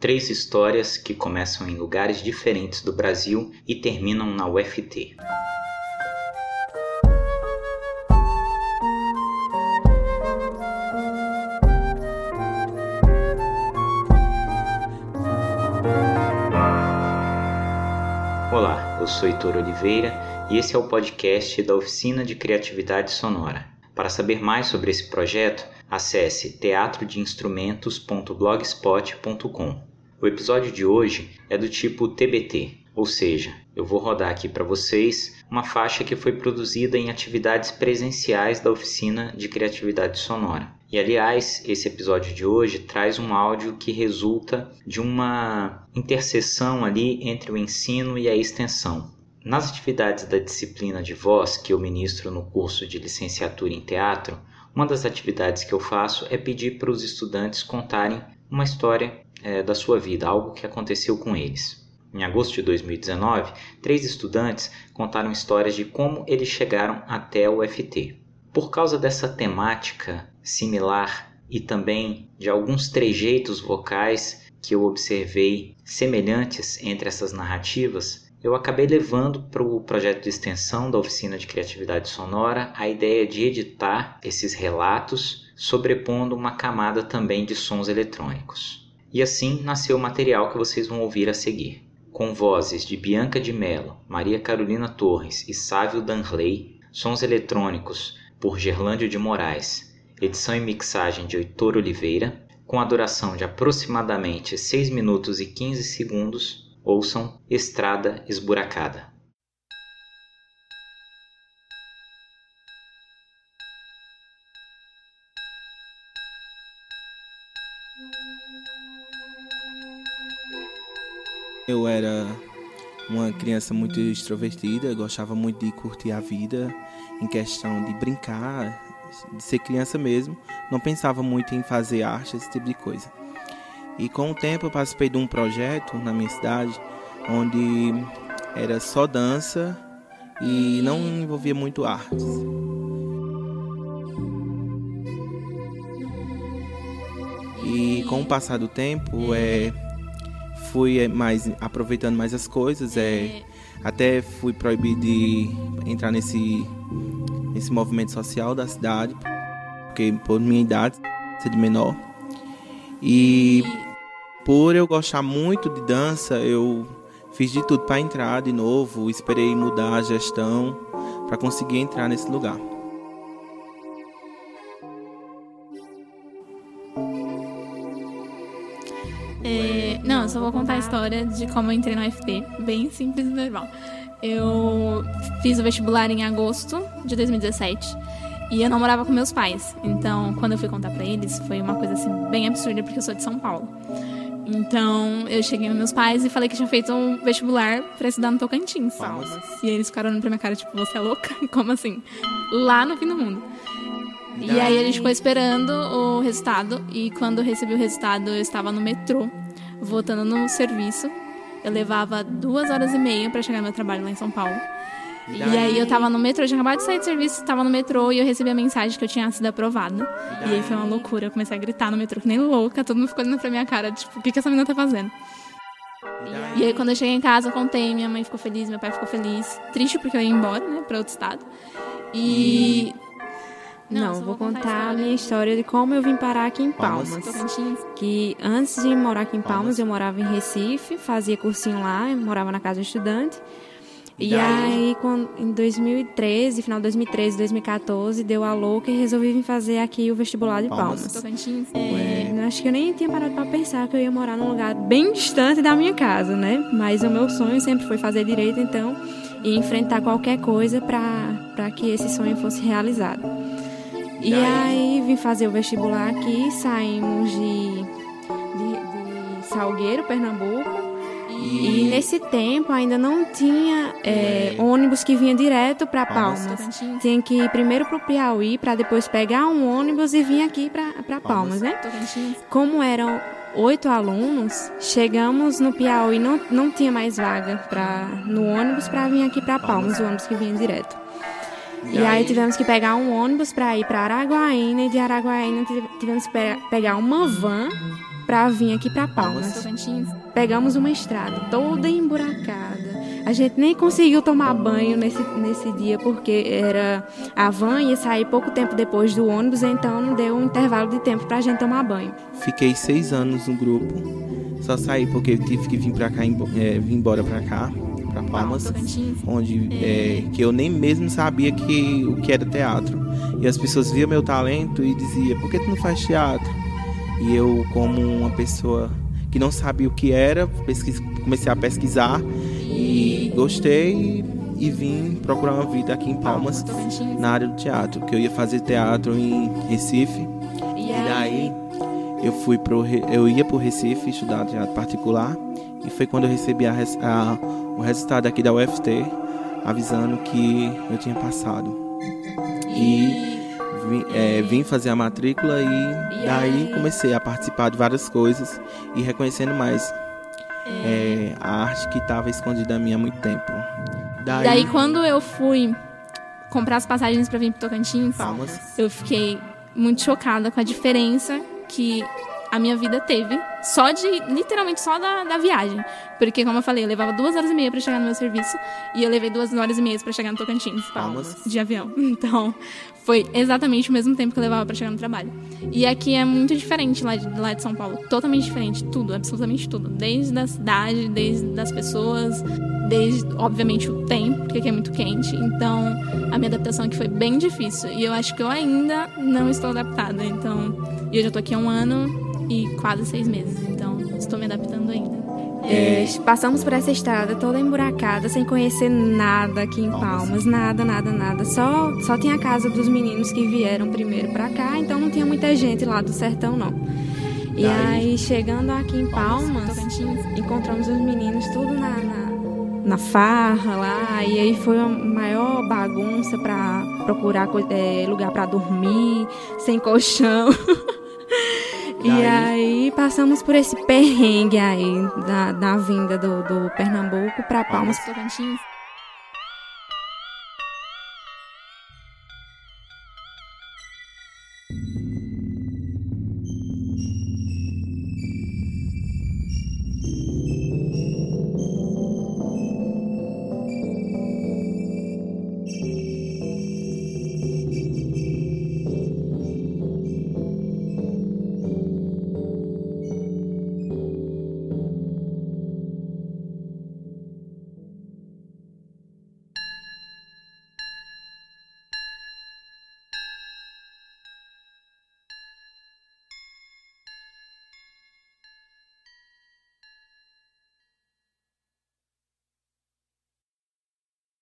Três histórias que começam em lugares diferentes do Brasil e terminam na UFT. Olá, eu sou Heitor Oliveira e esse é o podcast da Oficina de Criatividade Sonora. Para saber mais sobre esse projeto, acesse teatrodeinstrumentos.blogspot.com. O episódio de hoje é do tipo TBT, ou seja, eu vou rodar aqui para vocês uma faixa que foi produzida em atividades presenciais da Oficina de Criatividade Sonora. E aliás, esse episódio de hoje traz um áudio que resulta de uma interseção ali entre o ensino e a extensão. Nas atividades da disciplina de voz que eu ministro no curso de licenciatura em teatro, uma das atividades que eu faço é pedir para os estudantes contarem uma história é, da sua vida, algo que aconteceu com eles. Em agosto de 2019, três estudantes contaram histórias de como eles chegaram até o FT. Por causa dessa temática similar e também de alguns trejeitos vocais que eu observei semelhantes entre essas narrativas, eu acabei levando para o projeto de extensão da oficina de criatividade sonora a ideia de editar esses relatos, sobrepondo uma camada também de sons eletrônicos. E assim nasceu o material que vocês vão ouvir a seguir. Com vozes de Bianca de Mello, Maria Carolina Torres e Sávio Danley, sons eletrônicos por Gerlândio de Moraes, edição e mixagem de Heitor Oliveira, com a duração de aproximadamente 6 minutos e 15 segundos, ouçam Estrada Esburacada. Eu era uma criança muito extrovertida, gostava muito de curtir a vida, em questão de brincar, de ser criança mesmo, não pensava muito em fazer arte, esse tipo de coisa. E com o tempo eu participei de um projeto na minha cidade onde era só dança e não envolvia muito artes. E com o passar do tempo, é, fui é, mais aproveitando mais as coisas, é, até fui proibido de entrar nesse esse movimento social da cidade, porque por minha idade, ser de menor. E por eu gostar muito de dança, eu fiz de tudo para entrar de novo, esperei mudar a gestão para conseguir entrar nesse lugar. Eu só vou contar a história de como eu entrei no FT, bem simples e normal. Eu fiz o vestibular em agosto de 2017 e eu não morava com meus pais. Então, quando eu fui contar para eles, foi uma coisa assim bem absurda porque eu sou de São Paulo. Então, eu cheguei nos meus pais e falei que tinha feito um vestibular para estudar no Tocantins, Palmas. E eles ficaram olhando pra minha cara, tipo, você é louca? Como assim? Lá no fim do mundo. E aí a gente ficou esperando o resultado e quando eu recebi o resultado, eu estava no metrô, voltando no serviço eu levava duas horas e meia para chegar no meu trabalho lá em São Paulo. E, e aí eu tava no metrô, eu tinha acabado de sair do serviço, tava no metrô e eu recebi a mensagem que eu tinha sido aprovada. E, e aí foi uma loucura, eu comecei a gritar no metrô que nem louca, todo mundo ficou olhando pra minha cara, tipo, o que, que essa menina tá fazendo? E aí quando eu cheguei em casa, eu contei, minha mãe ficou feliz, meu pai ficou feliz. Triste porque eu ia embora, né, pra outro estado. E não, Não vou contar a minha história de como eu vim parar aqui em Palmas. Que antes de morar aqui em Palmas, eu morava em Recife, fazia cursinho lá, morava na casa de estudante. E aí, quando, em 2013, final de 2013, 2014, deu a louca e resolvi vir fazer aqui o vestibular de Palmas. Palmas. É, acho que eu nem tinha parado para pensar que eu ia morar num lugar bem distante da minha casa, né? Mas o meu sonho sempre foi fazer direito, então, e enfrentar qualquer coisa para que esse sonho fosse realizado. E aí vim fazer o vestibular aqui, saímos de, de, de Salgueiro, Pernambuco. E... e nesse tempo ainda não tinha é, é. ônibus que vinha direto para Palmas. Tinha que ir primeiro para o Piauí para depois pegar um ônibus e vir aqui para Palmas, né? Como eram oito alunos, chegamos no Piauí não não tinha mais vaga para no ônibus para vir aqui para Palmas, o ônibus que vinha direto. E, aí tivemos que pegar um ônibus para ir para Araguaína e de Araguaína tivemos que pegar uma van para vir aqui para Palmas. Pegamos uma estrada toda emburacada. A gente nem conseguiu tomar banho nesse, nesse dia porque era a van ia sair pouco tempo depois do ônibus, então não deu um intervalo de tempo para a gente tomar banho. Fiquei seis anos no grupo, só saí porque eu tive que vir para cá, é, vir embora para cá, para Palmas, onde é, que eu nem mesmo sabia que o que era teatro. E as pessoas viam meu talento e diziam: "Por que tu não faz teatro?" E eu, como uma pessoa que não sabia o que era, comecei a pesquisar e gostei e vim procurar uma vida aqui em Palmas, na área do teatro, que eu ia fazer teatro em Recife. E daí eu fui pro eu ia para o Recife estudar teatro particular e foi quando eu recebi a, a, o resultado aqui da UFT avisando que eu tinha passado. E vim, é, vim fazer a matrícula e daí comecei a participar de várias coisas e reconhecendo mais é, a arte que estava escondida a mim há muito tempo. Daí, daí quando eu fui comprar as passagens para vir para Tocantins, Palmas. eu fiquei muito chocada com a diferença que a minha vida teve só de, literalmente só da, da viagem. Porque, como eu falei, eu levava duas horas e meia para chegar no meu serviço e eu levei duas horas e meia para chegar no Tocantins, Palmas, de avião. Então, foi exatamente o mesmo tempo que eu levava para chegar no trabalho. E aqui é muito diferente lá de, lá de São Paulo, totalmente diferente, tudo, absolutamente tudo. Desde a cidade, desde as pessoas, desde, obviamente, o tempo, porque aqui é muito quente. Então, a minha adaptação aqui foi bem difícil. E eu acho que eu ainda não estou adaptada. Então, eu já estou aqui há um ano e quase seis meses, então estou me adaptando ainda. É, passamos por essa estrada toda emburacada, sem conhecer nada aqui em Palmas, nada, nada, nada. Só, só tinha a casa dos meninos que vieram primeiro para cá, então não tinha muita gente lá do sertão, não. E aí, chegando aqui em Palmas, encontramos os meninos tudo na, na, na farra lá, e aí foi a maior bagunça para procurar é, lugar para dormir, sem colchão. E, aí... aí... passamos por esse perrengue aí da, da vinda do, do Pernambuco para Palmas Tocantins. thank